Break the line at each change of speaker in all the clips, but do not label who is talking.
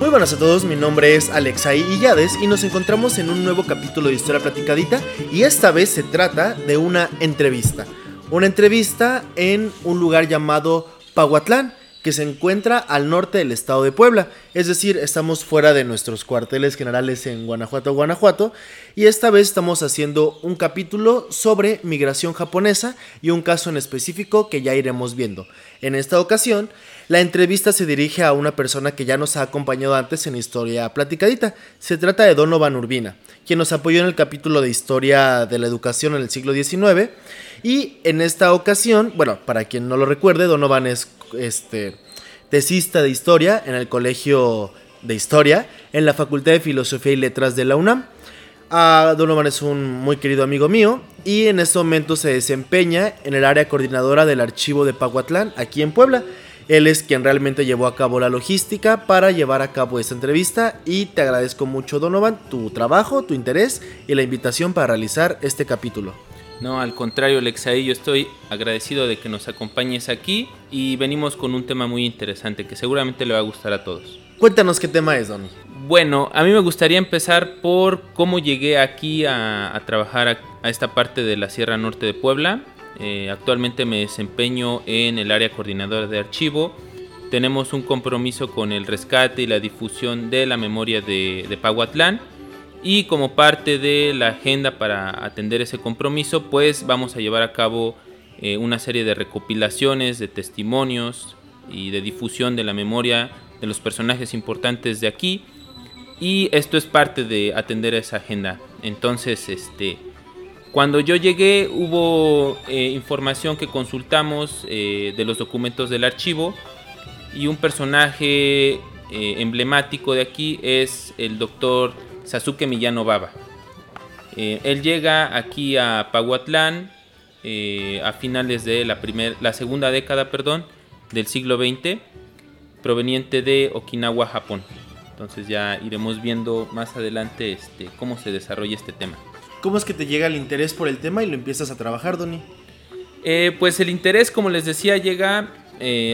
Muy buenas a todos, mi nombre es Alexai Illades y nos encontramos en un nuevo capítulo de Historia Platicadita y esta vez se trata de una entrevista. Una entrevista en un lugar llamado Pahuatlán, que se encuentra al norte del estado de Puebla. Es decir, estamos fuera de nuestros cuarteles generales en Guanajuato, Guanajuato. Y esta vez estamos haciendo un capítulo sobre migración japonesa y un caso en específico que ya iremos viendo. En esta ocasión, la entrevista se dirige a una persona que ya nos ha acompañado antes en Historia Platicadita. Se trata de Donovan Urbina, quien nos apoyó en el capítulo de Historia de la Educación en el siglo XIX. Y en esta ocasión, bueno, para quien no lo recuerde, Donovan es este, tesista de historia en el Colegio de Historia en la Facultad de Filosofía y Letras de la UNAM. Ah, Donovan es un muy querido amigo mío y en este momento se desempeña en el área coordinadora del archivo de Paguatlán, aquí en Puebla. Él es quien realmente llevó a cabo la logística para llevar a cabo esta entrevista y te agradezco mucho Donovan tu trabajo, tu interés y la invitación para realizar este capítulo.
No, al contrario, Alexaí, yo estoy agradecido de que nos acompañes aquí y venimos con un tema muy interesante que seguramente le va a gustar a todos.
Cuéntanos qué tema es, Don.
Bueno, a mí me gustaría empezar por cómo llegué aquí a, trabajar a, esta parte de la Sierra Norte de Puebla. Eh, actualmente me desempeño en el área coordinadora de archivo. Tenemos un compromiso con el rescate y la difusión de la memoria de, de y como parte de la agenda para atender ese compromiso, pues vamos a llevar a cabo eh, una serie de recopilaciones, de testimonios y de difusión de la memoria de los personajes importantes de aquí. Y esto es parte de atender esa agenda. Entonces, este, cuando yo llegué hubo eh, información que consultamos eh, de los documentos del archivo y un personaje emblemático de aquí es el doctor Sasuke Millano Baba. Eh, él llega aquí a Pahuatlán eh, a finales de la, la segunda década perdón, del siglo XX, proveniente de Okinawa, Japón. Entonces ya iremos viendo más adelante este, cómo se desarrolla este tema.
¿Cómo es que te llega el interés por el tema y lo empiezas a trabajar, Doni?
Eh, pues el interés, como les decía, llega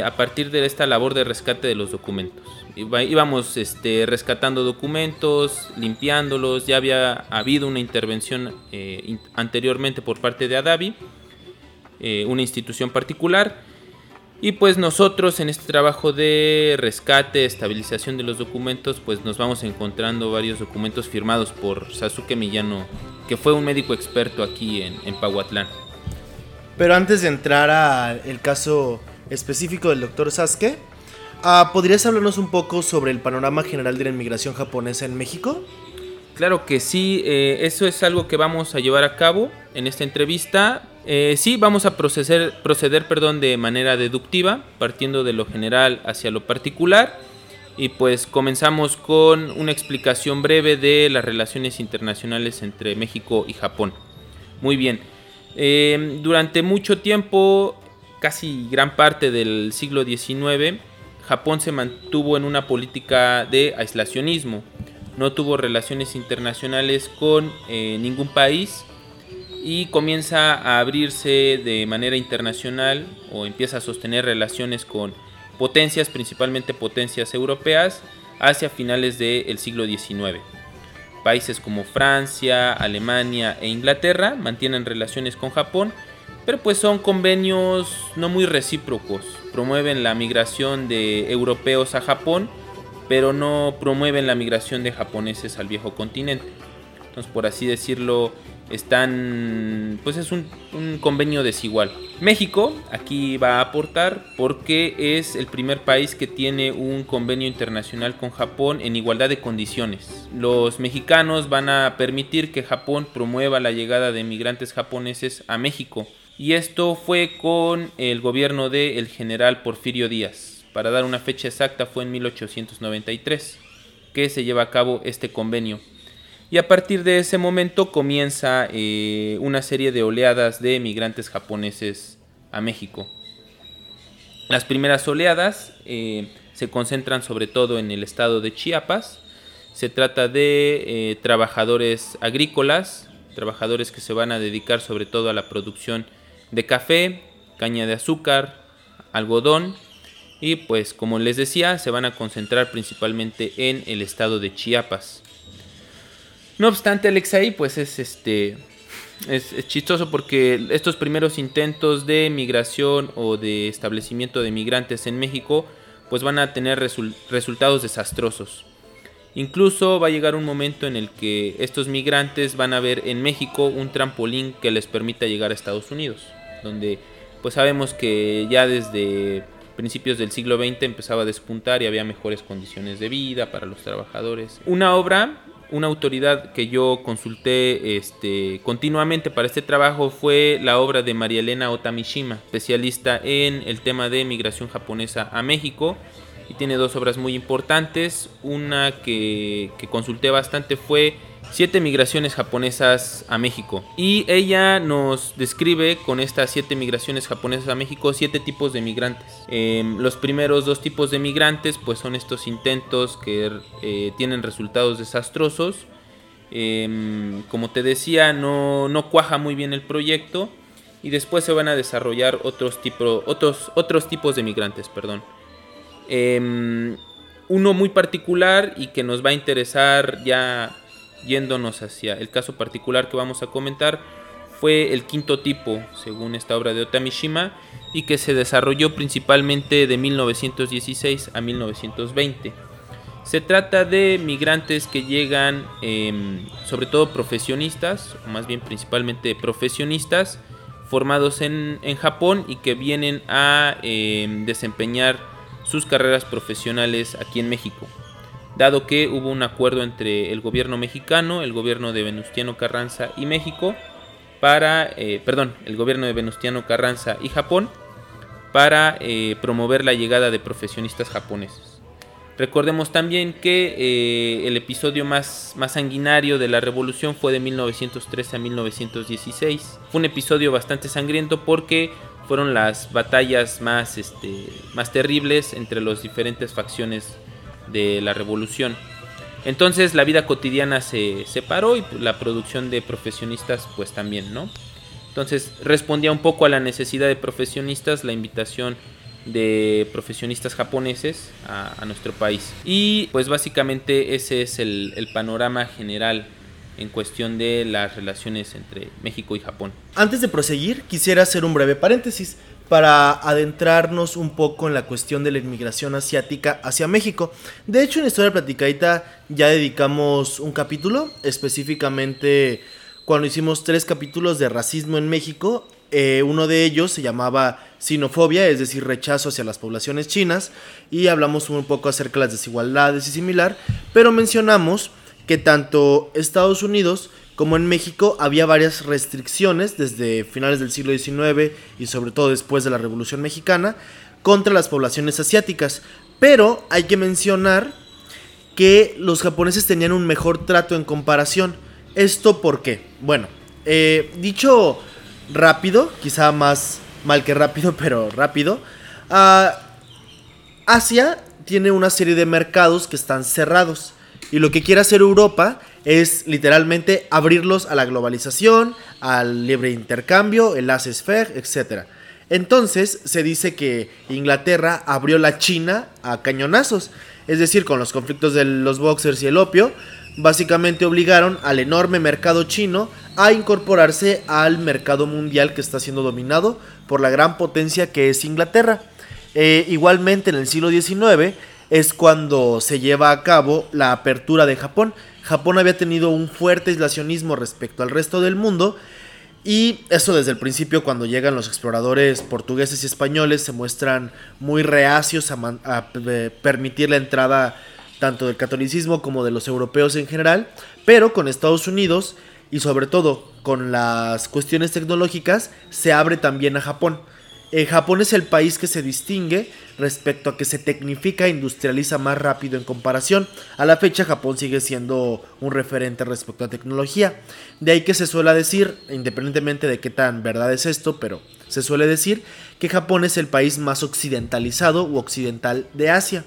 a partir de esta labor de rescate de los documentos íbamos este, rescatando documentos, limpiándolos, ya había habido una intervención eh, anteriormente por parte de Adavi, eh, una institución particular, y pues nosotros en este trabajo de rescate, estabilización de los documentos, pues nos vamos encontrando varios documentos firmados por Sasuke Millano, que fue un médico experto aquí en, en Pahuatlán.
Pero antes de entrar al caso específico del doctor Sasuke, Ah, ¿Podrías hablarnos un poco sobre el panorama general de la inmigración japonesa en México?
Claro que sí, eh, eso es algo que vamos a llevar a cabo en esta entrevista. Eh, sí, vamos a proceder, proceder perdón, de manera deductiva, partiendo de lo general hacia lo particular. Y pues comenzamos con una explicación breve de las relaciones internacionales entre México y Japón. Muy bien, eh, durante mucho tiempo, casi gran parte del siglo XIX, Japón se mantuvo en una política de aislacionismo, no tuvo relaciones internacionales con eh, ningún país y comienza a abrirse de manera internacional o empieza a sostener relaciones con potencias, principalmente potencias europeas, hacia finales del siglo XIX. Países como Francia, Alemania e Inglaterra mantienen relaciones con Japón, pero pues son convenios no muy recíprocos. Promueven la migración de europeos a Japón, pero no promueven la migración de japoneses al viejo continente. Entonces, por así decirlo, están, pues es un, convenio desigual. México aquí va a aportar porque es el primer país que tiene un convenio internacional con Japón en igualdad de condiciones. Los mexicanos van a permitir que Japón promueva la llegada de migrantes japoneses a México y esto fue con el gobierno del general Porfirio Díaz. Para dar una fecha exacta fue en 1893 que se lleva a cabo este convenio. Y a partir de ese momento comienza eh, una serie de oleadas de migrantes japoneses a México. Las primeras oleadas eh, se concentran sobre todo en el estado de Chiapas. Se trata de eh, trabajadores agrícolas trabajadores que se van a dedicar sobre todo a la producción de café, caña de azúcar, algodón y pues como les decía se van a concentrar principalmente en el estado de Chiapas. No obstante Alexei pues es este es, chistoso porque estos primeros intentos de migración o de establecimiento de migrantes en México pues van a tener resultados desastrosos. Incluso va a llegar un momento en el que estos migrantes van a ver en México un trampolín que les permita llegar a Estados Unidos, donde pues sabemos que ya desde principios del siglo XX empezaba a despuntar y había mejores condiciones de vida para los trabajadores. Una obra, una autoridad que yo consulté este, continuamente para este trabajo fue la obra de María Elena Otamishima, especialista en el tema de migración japonesa a México y tiene dos obras muy importantes. Una que, consulté bastante fue siete migraciones japonesas a México. Y ella nos describe con estas siete migraciones japonesas a México siete tipos de migrantes. Em, los primeros dos tipos de migrantes pues son estos intentos que eh, tienen resultados desastrosos. Em, como te decía, no, no cuaja muy bien el proyecto y después se van a desarrollar otros, otros, otros tipos de migrantes. Perdón. Em, uno muy particular y que nos va a interesar ya yéndonos hacia el caso particular que vamos a comentar, fue el quinto tipo, según esta obra de Otamishima, y que se desarrolló principalmente de 1916 a 1920. Se trata de migrantes que llegan, em, sobre todo profesionistas, o más bien principalmente profesionistas, formados en, Japón y que vienen a em, desempeñar sus carreras profesionales aquí en México dado que hubo un acuerdo entre el gobierno mexicano, el gobierno de Venustiano Carranza y México, para, eh, perdón, el gobierno de Venustiano Carranza y Japón, para eh, promover la llegada de profesionistas japoneses. Recordemos también que eh, el episodio más, más sanguinario de la revolución fue de 1913 a 1916. Fue un episodio bastante sangriento porque fueron las batallas más, este, más terribles entre las diferentes facciones de la revolución. Entonces la vida cotidiana se separó y la producción de profesionistas pues también, ¿no? Entonces respondía un poco a la necesidad de profesionistas la invitación de profesionistas japoneses a, nuestro país. Y pues básicamente ese es el, el panorama general en cuestión de las relaciones entre México y Japón.
Antes de proseguir, quisiera hacer un breve paréntesis para adentrarnos un poco en la cuestión de la inmigración asiática hacia México. De hecho, en Historia Platicadita ya dedicamos un capítulo, específicamente cuando hicimos tres capítulos de racismo en México. Eh, uno de ellos se llamaba sinofobia, es decir, rechazo hacia las poblaciones chinas, y hablamos un poco acerca de las desigualdades y similar, pero mencionamos que tanto Estados Unidos como en México había varias restricciones desde finales del siglo XIX y sobre todo después de la Revolución Mexicana contra las poblaciones asiáticas. Pero hay que mencionar que los japoneses tenían un mejor trato en comparación. ¿Esto por qué? Bueno, eh, dicho rápido, quizá más mal que rápido, pero rápido, ah, Asia tiene una serie de mercados que están cerrados. Y lo que quiere hacer Europa es literalmente abrirlos a la globalización, al libre intercambio, el laissez-faire, etc. Entonces se dice que Inglaterra abrió la China a cañonazos, es decir, con los conflictos de los boxers y el opio, básicamente obligaron al enorme mercado chino a incorporarse al mercado mundial que está siendo dominado por la gran potencia que es Inglaterra. Eh, igualmente en el siglo XIX es cuando se lleva a cabo la apertura de Japón. Japón había tenido un fuerte aislacionismo respecto al resto del mundo y eso desde el principio cuando llegan los exploradores portugueses y españoles se muestran muy reacios a, eh, permitir la entrada tanto del catolicismo como de los europeos en general, pero con Estados Unidos y sobre todo con las cuestiones tecnológicas se abre también a Japón. Japón es el país que se distingue respecto a que se tecnifica e industrializa más rápido en comparación. A la fecha Japón sigue siendo un referente respecto a tecnología. De ahí que se suele decir, independientemente de qué tan verdad es esto, pero se suele decir que Japón es el país más occidentalizado u occidental de Asia.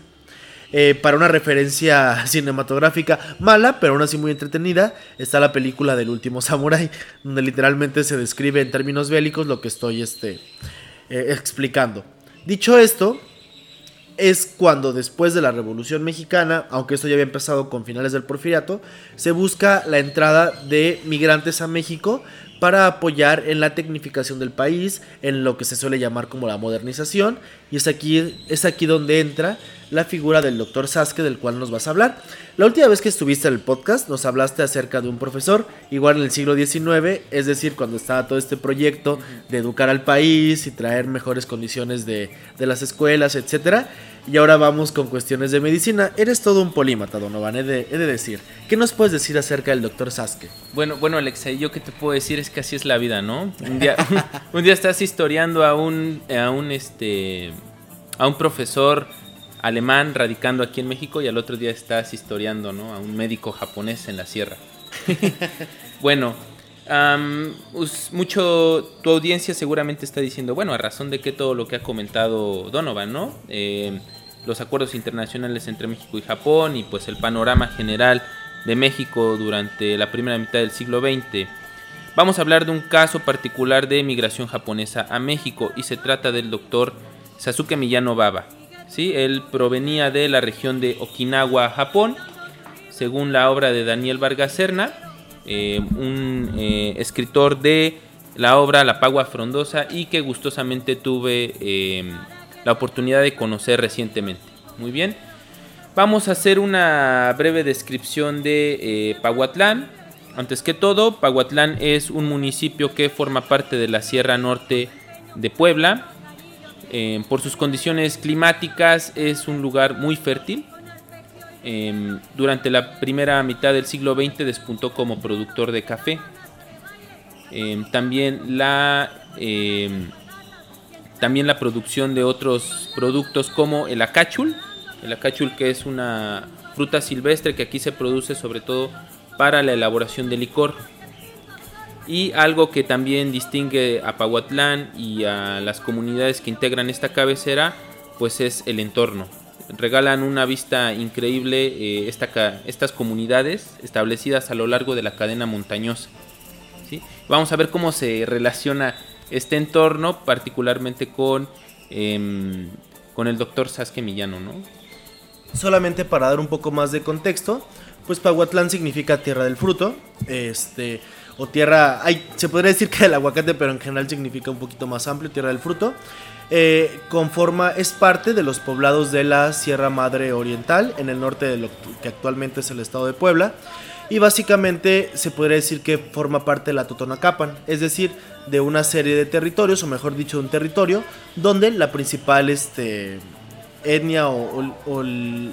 Eh, para una referencia cinematográfica mala, pero aún así muy entretenida, está la película del último Samurai, donde literalmente se describe en términos bélicos lo que estoy este, eh, explicando. Dicho esto, es cuando después de la Revolución Mexicana, aunque esto ya había empezado con finales del Porfiriato, se busca la entrada de migrantes a México para apoyar en la tecnificación del país, en lo que se suele llamar como la modernización, y es aquí, es aquí donde entra la figura del doctor Sasuke del cual nos vas a hablar. La última vez que estuviste en el podcast nos hablaste acerca de un profesor, igual en el siglo XIX, es decir, cuando estaba todo este proyecto de educar al país y traer mejores condiciones de, de las escuelas, etcétera. Y ahora vamos con cuestiones de medicina. Eres todo un polímata, Donovan, he de, he de decir. ¿Qué nos puedes decir acerca del doctor Sasuke?
Bueno, bueno, Alexa, yo qué te puedo decir es que así es la vida, ¿no? Un día, un día estás historiando a un, a un, este, a un profesor alemán radicando aquí en México y al otro día estás historiando, ¿no? A un médico japonés en la sierra. bueno, um, mucho tu audiencia seguramente está diciendo, bueno, a razón de que todo lo que ha comentado Donovan, ¿no? Eh, los acuerdos internacionales entre México y Japón y pues el panorama general de México durante la primera mitad del siglo XX. Vamos a hablar de un caso particular de migración japonesa a México y se trata del doctor Sasuke Miyano Baba. ¿sí? Él provenía de la región de Okinawa, Japón, según la obra de Daniel Vargas Serna, eh, un eh, escritor de la obra La Pagua Frondosa y que gustosamente tuve eh, la oportunidad de conocer recientemente. Muy bien. Vamos a hacer una breve descripción de eh. Antes que todo, Pahuatlán es un municipio que forma parte de la Sierra Norte de Puebla. Eh, por sus condiciones climáticas es un lugar muy fértil. Eh, durante la primera mitad del siglo XX despuntó como productor de café. también la también la producción de otros productos como el acachul, el acachul que es una fruta silvestre que aquí se produce sobre todo para la elaboración de licor. Y algo que también distingue a Pahuatlán y a las comunidades que integran esta cabecera, pues es el entorno. Regalan una vista increíble eh, estas comunidades establecidas a lo largo de la cadena montañosa. ¿sí? Vamos a ver cómo se relaciona este entorno, particularmente con, em, con el doctor Sasuke Millano, ¿no?
Solamente para dar un poco más de contexto, pues Pahuatlán significa tierra del fruto, este, o tierra, hay, se podría decir que el aguacate, pero en general significa un poquito más amplio, tierra del fruto. Eh, conforma, es parte de los poblados de la Sierra Madre Oriental, en el norte de lo que actualmente es el estado de Puebla y básicamente se podría decir que forma parte de la Totonacapan, es decir, de una serie de territorios, o mejor dicho, de un territorio, donde la principal este, etnia o,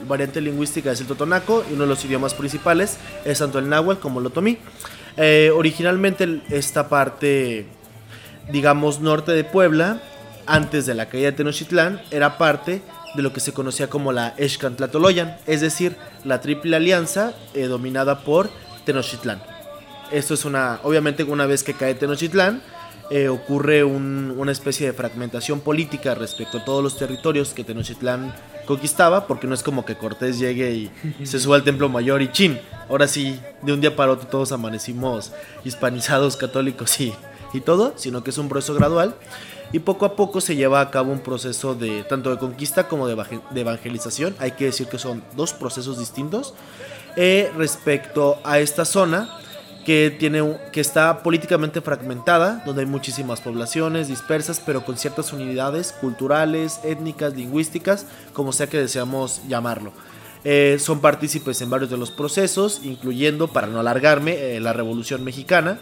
variante lingüística es el totonaco y uno de los idiomas principales es tanto el náhuatl como el otomí. Eh, originalmente esta parte, digamos, norte de Puebla, antes de la caída de Tenochtitlán, era parte de lo que se conocía como la Excantlatoloyan, es decir, la Triple Alianza eh, dominada por Tenochtitlán. Esto es una, obviamente una vez que cae Tenochtitlán, eh, ocurre una especie de fragmentación política respecto a todos los territorios que Tenochtitlán conquistaba, porque no es como que Cortés llegue y se suba al Templo Mayor y chin, ahora sí, de un día para otro todos amanecimos hispanizados, católicos y, y todo, sino que es un proceso gradual y poco a poco se lleva a cabo un proceso de tanto de conquista como de, evangelización. Hay que decir que son dos procesos distintos eh, respecto a esta zona que, tiene, que está políticamente fragmentada, donde hay muchísimas poblaciones dispersas, pero con ciertas unidades culturales, étnicas, lingüísticas, como sea que deseamos llamarlo. Eh, son partícipes en varios de los procesos, incluyendo, para no alargarme, eh, la Revolución Mexicana.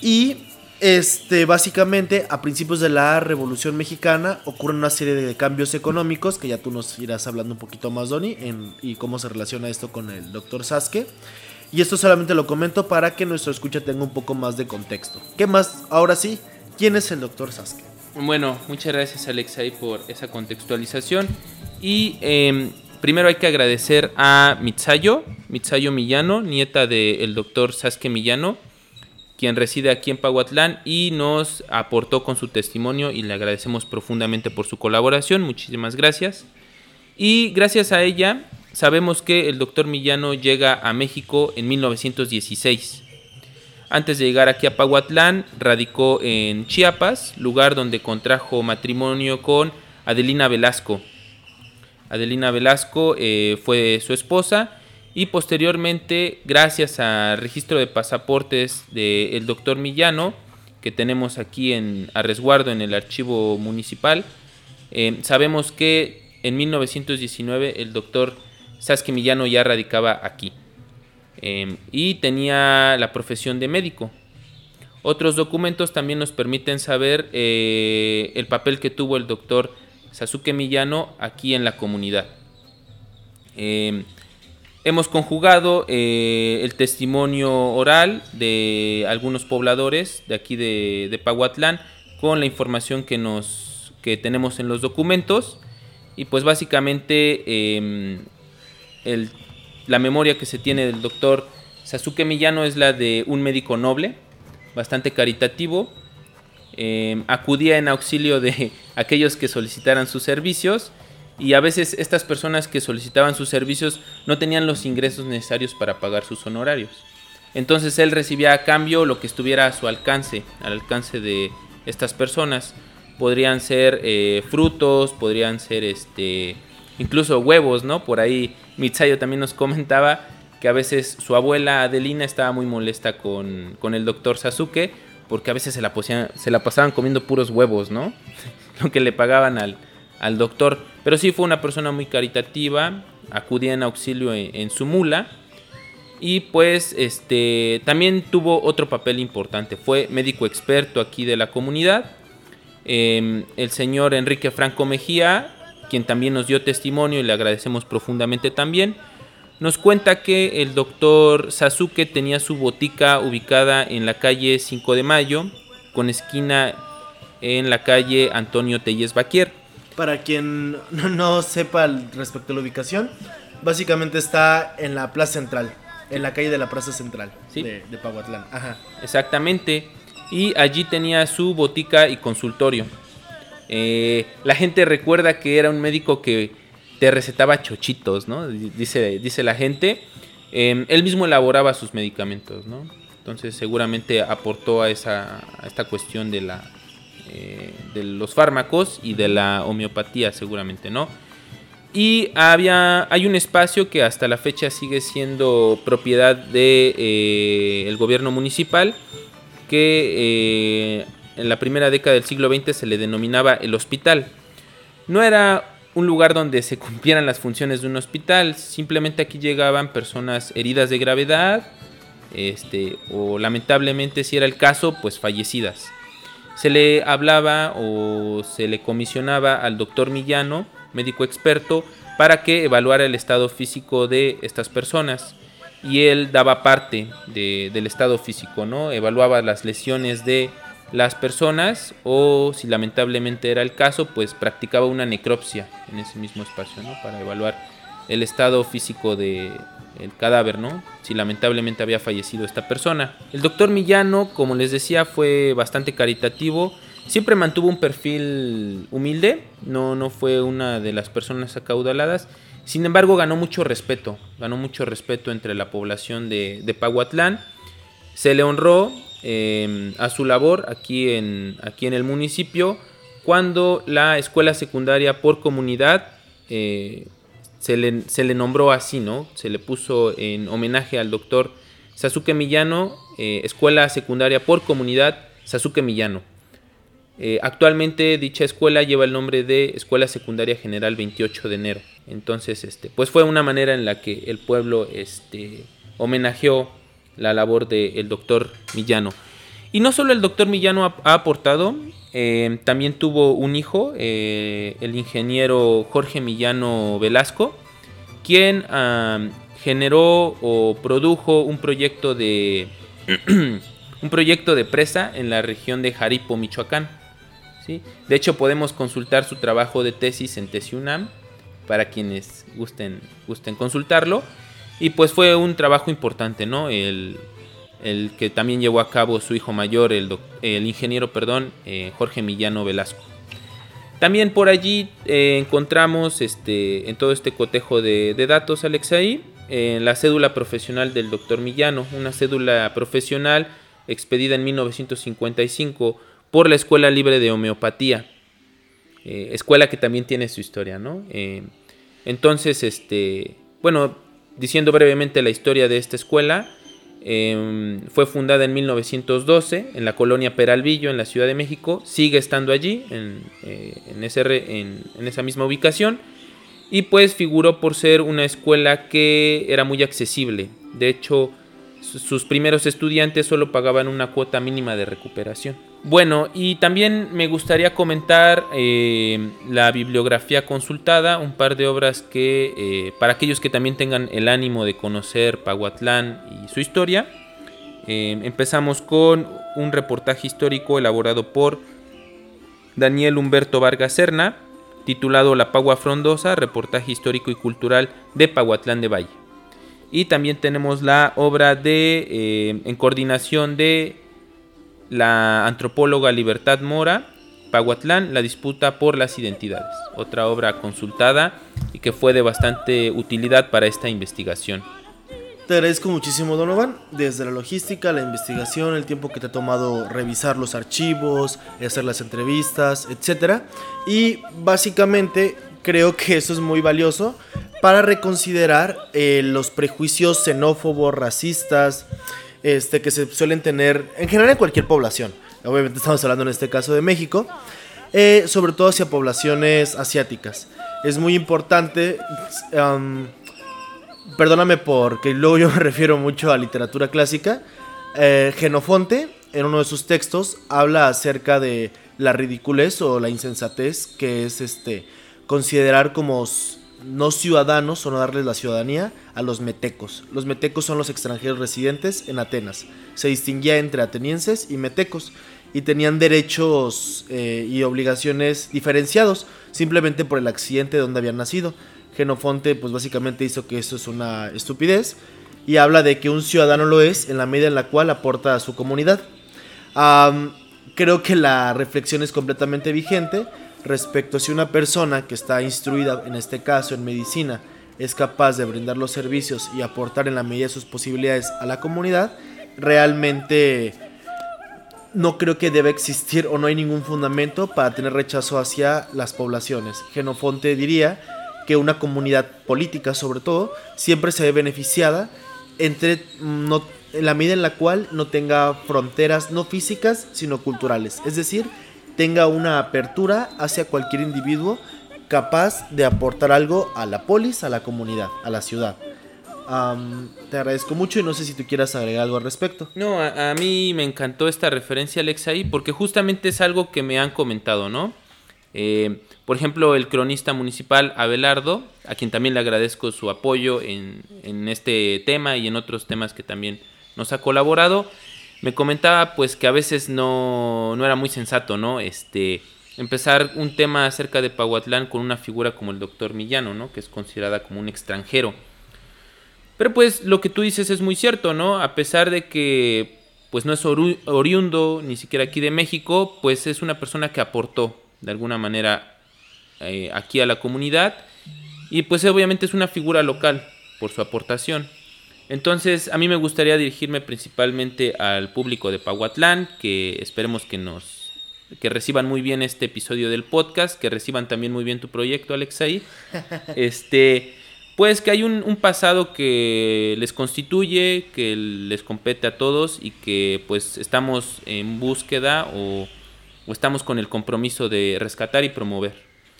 Y este, básicamente, a principios de la Revolución Mexicana ocurren una serie de cambios económicos que ya tú nos irás hablando un poquito más, Donny, y cómo se relaciona esto con el doctor Sasuke. Y esto solamente lo comento para que nuestro escucha tenga un poco más de contexto. ¿Qué más? Ahora sí, ¿quién es el doctor Sasuke?
Bueno, muchas gracias Alexei por esa contextualización. Y em, primero hay que agradecer a Mitsayo, Mitsayo Millano, nieta del doctor Sasuke Millano quien reside aquí en Pahuatlán y nos aportó con su testimonio y le agradecemos profundamente por su colaboración. Muchísimas gracias. Y gracias a ella sabemos que el doctor Millano llega a México en 1916. Antes de llegar aquí a Pahuatlán, radicó en Chiapas, lugar donde contrajo matrimonio con Adelina Velasco. Adelina Velasco eh, fue su esposa y posteriormente, gracias al registro de pasaportes del doctor Millano, que tenemos aquí en, a resguardo en el archivo municipal, eh, sabemos que en 1919 el doctor Sasque Millano ya radicaba aquí eh, y tenía la profesión de médico. Otros documentos también nos permiten saber eh, el papel que tuvo el doctor Sasuke Millano aquí en la comunidad. Hemos conjugado eh, el testimonio oral de algunos pobladores de aquí de, de Pahuatlán con la información que, nos, que tenemos en los documentos. Y pues básicamente em, la memoria que se tiene del doctor Sasuke Millano es la de un médico noble, bastante caritativo, em, acudía en auxilio de aquellos que solicitaran sus servicios y a veces estas personas que solicitaban sus servicios no tenían los ingresos necesarios para pagar sus honorarios. Entonces él recibía a cambio lo que estuviera a su alcance, al alcance de estas personas. Podrían ser eh, frutos, podrían ser este, incluso huevos, ¿no? Por ahí Mitsayo también nos comentaba que a veces su abuela Adelina estaba muy molesta con, con el doctor Sasuke porque a veces se la, se la pasaban comiendo puros huevos, ¿no? lo que le pagaban al, al doctor. Pero sí fue una persona muy caritativa, acudía en auxilio en, su mula. Y pues este también tuvo otro papel importante. Fue médico experto aquí de la comunidad. Em, el señor Enrique Franco Mejía, quien también nos dio testimonio y le agradecemos profundamente también, nos cuenta que el doctor Sasuke tenía su botica ubicada en la calle 5 de Mayo, con esquina en la calle Antonio Telles Baquier.
Para quien no, sepa respecto a la ubicación, básicamente está en la Plaza Central, en la calle de la Plaza Central de, de Pahuatlán.
Exactamente. Y allí tenía su botica y consultorio. Eh, la gente recuerda que era un médico que te recetaba chochitos, ¿no? Dice, dice la gente. Em, él mismo elaboraba sus medicamentos, ¿no? Entonces seguramente aportó a, esa, a esta cuestión de la, eh, de los fármacos y de la homeopatía seguramente, ¿no? Y había, hay un espacio que hasta la fecha sigue siendo propiedad del de, eh, gobierno municipal, que eh, en la primera década del siglo XX se le denominaba el hospital. No era un lugar donde se cumplieran las funciones de un hospital, simplemente aquí llegaban personas heridas de gravedad, este, o lamentablemente si era el caso, pues fallecidas se le hablaba o se le comisionaba al doctor Millano, médico experto, para que evaluara el estado físico de estas personas. Y él daba parte del estado físico, ¿no? Evaluaba las lesiones de las personas o si lamentablemente era el caso, pues practicaba una necropsia en ese mismo espacio, ¿no? Para evaluar el estado físico de, el cadáver, ¿no? Si lamentablemente había fallecido esta persona. El doctor Millano, como les decía, fue bastante caritativo. Siempre mantuvo un perfil humilde, no, no fue una de las personas acaudaladas. Sin embargo, ganó mucho respeto, ganó mucho respeto entre la población de, de Pahuatlán. Se le honró em, a su labor aquí en, aquí en el municipio cuando la escuela secundaria por comunidad eh, se le, nombró así, ¿no? Se le puso en homenaje al doctor Sasuke Millano, eh, Escuela Secundaria por Comunidad Sasuke Millano. Eh, actualmente dicha escuela lleva el nombre de Escuela Secundaria General 28 de enero. Entonces, este, pues fue una manera en la que el pueblo este, homenajeó la labor del doctor Millano. Y no solo el doctor Millano ha, aportado, eh, también tuvo un hijo, eh, el ingeniero Jorge Millano Velasco, quien generó o produjo un proyecto de un proyecto de presa en la región de Jaripo, Michoacán. ¿sí? De hecho, podemos consultar su trabajo de tesis en Tesiunam para quienes gusten, gusten consultarlo. Y pues fue un trabajo importante, ¿no? El, el que también llevó a cabo su hijo mayor, el, el ingeniero, perdón, eh, Jorge Millano Velasco. También por allí eh, encontramos este, en todo este cotejo de, datos, Alexei, en la cédula profesional del doctor Millano, una cédula profesional expedida en 1955 por la Escuela Libre de Homeopatía, eh, escuela que también tiene su historia, ¿no? Eh, entonces, este, bueno, diciendo brevemente la historia de esta escuela, Em, fue fundada en 1912 en la colonia Peralvillo, en la Ciudad de México. Sigue estando allí, en, eh, en, esa misma ubicación. Y pues figuró por ser una escuela que era muy accesible. De hecho, sus primeros estudiantes solo pagaban una cuota mínima de recuperación. Bueno, y también me gustaría comentar eh, la bibliografía consultada, un par de obras que, eh, para aquellos que también tengan el ánimo de conocer Pahuatlán y su historia, eh, empezamos con un reportaje histórico elaborado por Daniel Humberto Vargas Serna, titulado La Pagua Frondosa, reportaje histórico y cultural de Pahuatlán de Valle. Y también tenemos la obra de, en coordinación de la antropóloga Libertad Mora, Paguatlán, la disputa por las identidades. Otra obra consultada y que fue de bastante utilidad para esta investigación.
Te agradezco muchísimo, Donovan, desde la logística, la investigación, el tiempo que te ha tomado revisar los archivos, hacer las entrevistas, etc. Y básicamente creo que eso es muy valioso para reconsiderar eh, los prejuicios xenófobos, racistas, este, que se suelen tener en general en cualquier población. Obviamente estamos hablando en este caso de México, eh, sobre todo hacia poblaciones asiáticas. Es muy importante, perdóname porque luego yo me refiero mucho a literatura clásica, eh, Genofonte en uno de sus textos habla acerca de la ridiculez o la insensatez que es este considerar como no ciudadanos o no darles la ciudadanía a los metecos. Los metecos son los extranjeros residentes en Atenas. Se distinguía entre atenienses y metecos y tenían derechos eh, y obligaciones diferenciados simplemente por el accidente donde habían nacido. Genofonte pues básicamente hizo que eso es una estupidez y habla de que un ciudadano lo es en la medida en la cual aporta a su comunidad. creo que la reflexión es completamente vigente respecto a si una persona que está instruida, en este caso en medicina, es capaz de brindar los servicios y aportar en la medida de sus posibilidades a la comunidad, realmente no creo que debe existir o no hay ningún fundamento para tener rechazo hacia las poblaciones. Genofonte diría que una comunidad política, sobre todo, siempre se ve beneficiada entre no, en la medida en la cual no tenga fronteras no físicas, sino culturales. Es decir, tenga una apertura hacia cualquier individuo capaz de aportar algo a la polis, a la comunidad, a la ciudad. te agradezco mucho y no sé si tú quieras agregar algo al respecto.
No, a, mí me encantó esta referencia, ahí porque justamente es algo que me han comentado, ¿no? Eh, por ejemplo, el cronista municipal Abelardo, a quien también le agradezco su apoyo en, en este tema y en otros temas que también nos ha colaborado, me comentaba pues que a veces no, no era muy sensato, ¿no? Este, empezar un tema acerca de Pahuatlán con una figura como el doctor Millano, ¿no? Que es considerada como un extranjero. Pero pues lo que tú dices es muy cierto, ¿no? A pesar de que pues no es oriundo ni siquiera aquí de México, pues es una persona que aportó de alguna manera eh, aquí a la comunidad y pues obviamente es una figura local por su aportación. Entonces, a mí me gustaría dirigirme principalmente al público de Pahuatlán, que esperemos que nos que reciban muy bien este episodio del podcast, que reciban también muy bien tu proyecto, Alexei. Este, pues que hay un, pasado que les constituye, que les compete a todos y que pues estamos en búsqueda o, o estamos con el compromiso de rescatar y promover.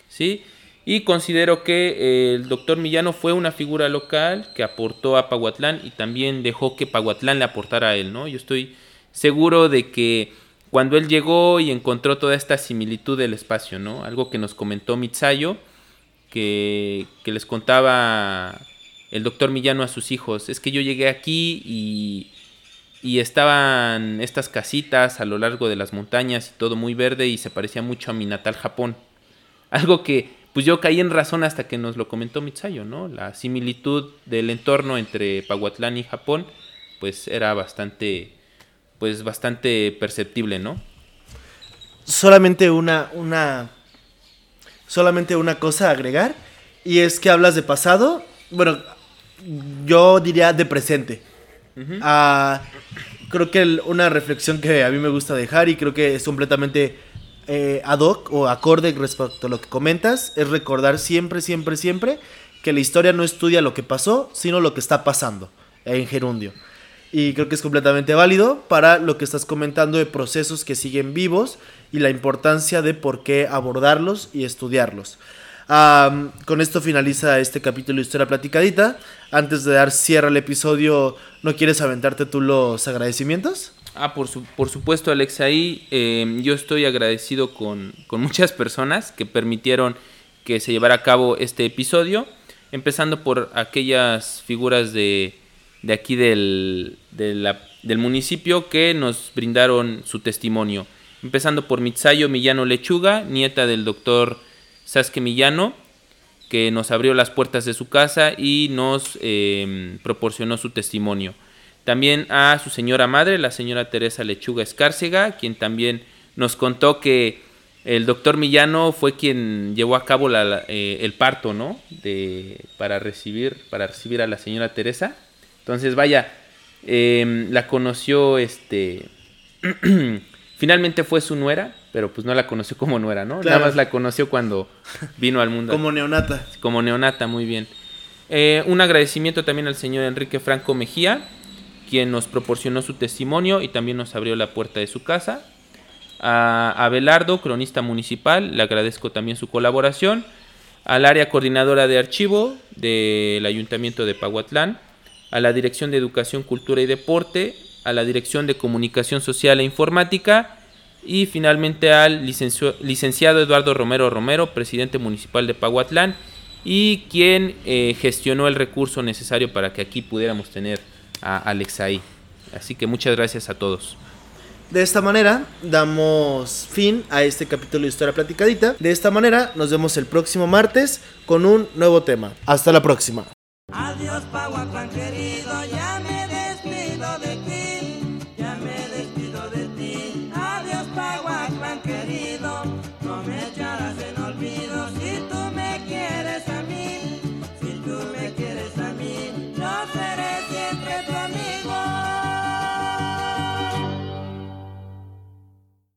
¿Sí? Y considero que eh, el doctor Millano fue una figura local que aportó a Pahuatlán y también dejó que Pahuatlán le aportara a él, ¿no? Yo estoy seguro de que cuando él llegó y encontró toda esta similitud del espacio, ¿no? Algo que nos comentó Mitsayo, que, que les contaba el doctor Millano a sus hijos, es que yo llegué aquí y, y estaban estas casitas a lo largo de las montañas y todo muy verde y se parecía mucho a mi natal Japón. Algo que pues yo caí en razón hasta que nos lo comentó Mitsayo, ¿no? La similitud del entorno entre Pahuatlán y Japón, pues era bastante, pues bastante perceptible, ¿no?
Solamente una, una solamente una cosa a agregar y es que hablas de pasado, bueno, yo diría de presente. Ah, creo que una reflexión que a mí me gusta dejar y creo que es completamente eh, ad hoc o acorde respecto a lo que comentas es recordar siempre, siempre, siempre que la historia no estudia lo que pasó, sino lo que está pasando en gerundio. Y creo que es completamente válido para lo que estás comentando de procesos que siguen vivos y la importancia de por qué abordarlos y estudiarlos. con esto finaliza este capítulo de Historia Platicadita. Antes de dar cierre al episodio, ¿no quieres aventarte tú los agradecimientos?
Ah, por, por supuesto, Alex. Ahí em, yo estoy agradecido con, con muchas personas que permitieron que se llevara a cabo este episodio. Empezando por aquellas figuras de, de aquí del, del municipio que nos brindaron su testimonio. Empezando por Mitsayo Millano Lechuga, nieta del doctor Sasuke Millano, que nos abrió las puertas de su casa y nos em, proporcionó su testimonio. También a su señora madre, la señora Teresa Lechuga Escárcega, quien también nos contó que el doctor Millano fue quien llevó a cabo eh, el parto, ¿no? De, para, recibir, para recibir a la señora Teresa. Entonces, vaya, em, la conoció, este, finalmente fue su nuera, pero pues no la conoció como nuera, ¿no? Nada más la conoció cuando vino al mundo.
como neonata.
Como neonata, muy bien. Eh, un agradecimiento también al señor Enrique Franco Mejía, quien nos proporcionó su testimonio y también nos abrió la puerta de su casa. A Abelardo, cronista municipal, le agradezco también su colaboración. Al área coordinadora de archivo del Ayuntamiento de Pahuatlán, a la Dirección de Educación, Cultura y Deporte, a la Dirección de Comunicación Social e Informática y finalmente al licenciado Eduardo Romero Romero, presidente municipal de Pahuatlán y quien eh, gestionó el recurso necesario para que aquí pudiéramos tener a Alexai. Así que muchas gracias a todos.
De esta manera damos fin a este capítulo de Historia Platicadita. De esta manera nos vemos el próximo martes con un nuevo tema. Hasta la próxima. Adiós.